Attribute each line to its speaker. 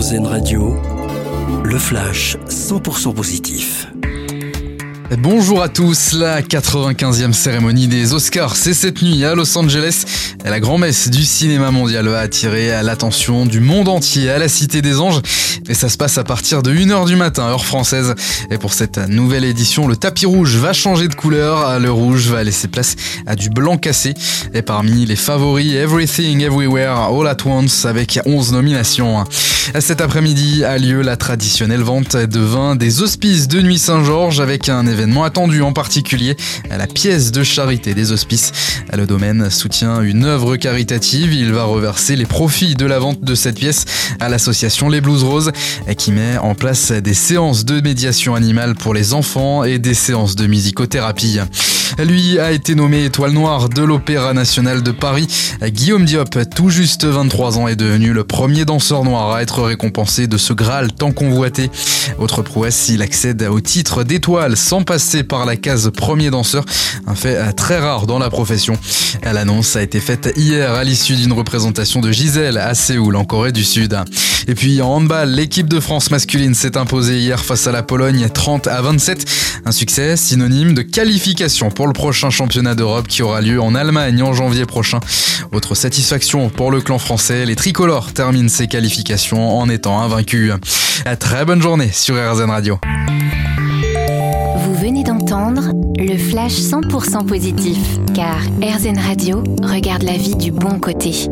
Speaker 1: RZN Radio, le flash 100% positif.
Speaker 2: Bonjour à tous, la 95e cérémonie des Oscars, c'est cette nuit à Los Angeles. La grand-messe du cinéma mondial va attirer l'attention du monde entier à la Cité des Anges. Et ça se passe à partir de 1h du matin, heure française. Et pour cette nouvelle édition, le tapis rouge va changer de couleur. Le rouge va laisser place à du blanc cassé. Et parmi les favoris, Everything Everywhere All at Once avec 11 nominations. Cet après-midi a lieu la traditionnelle vente de vin des Hospices de Nuit Saint-Georges avec un événement attendu en particulier la pièce de charité des Hospices. Le domaine soutient une œuvre caritative. Il va reverser les profits de la vente de cette pièce à l'association Les Blues Roses qui met en place des séances de médiation animale pour les enfants et des séances de musicothérapie. Lui a été nommé étoile noire de l'Opéra national de Paris. Guillaume Diop, tout juste 23 ans, est devenu le premier danseur noir à être récompensé de ce Graal tant convoité. Autre prouesse, il accède au titre d'étoile sans passer par la case premier danseur, un fait très rare dans la profession. L'annonce a été faite hier à l'issue d'une représentation de Gisèle à Séoul en Corée du Sud. Et puis en handball, l'équipe de France masculine s'est imposée hier face à la Pologne 30 à 27. Un succès synonyme de qualification pour le prochain championnat d'Europe qui aura lieu en Allemagne en janvier prochain. Autre satisfaction pour le clan français, les tricolores terminent ces qualifications en étant invaincus. Très bonne journée sur RZN Radio.
Speaker 3: Vous venez d'entendre le flash 100% positif car RZN Radio regarde la vie du bon côté.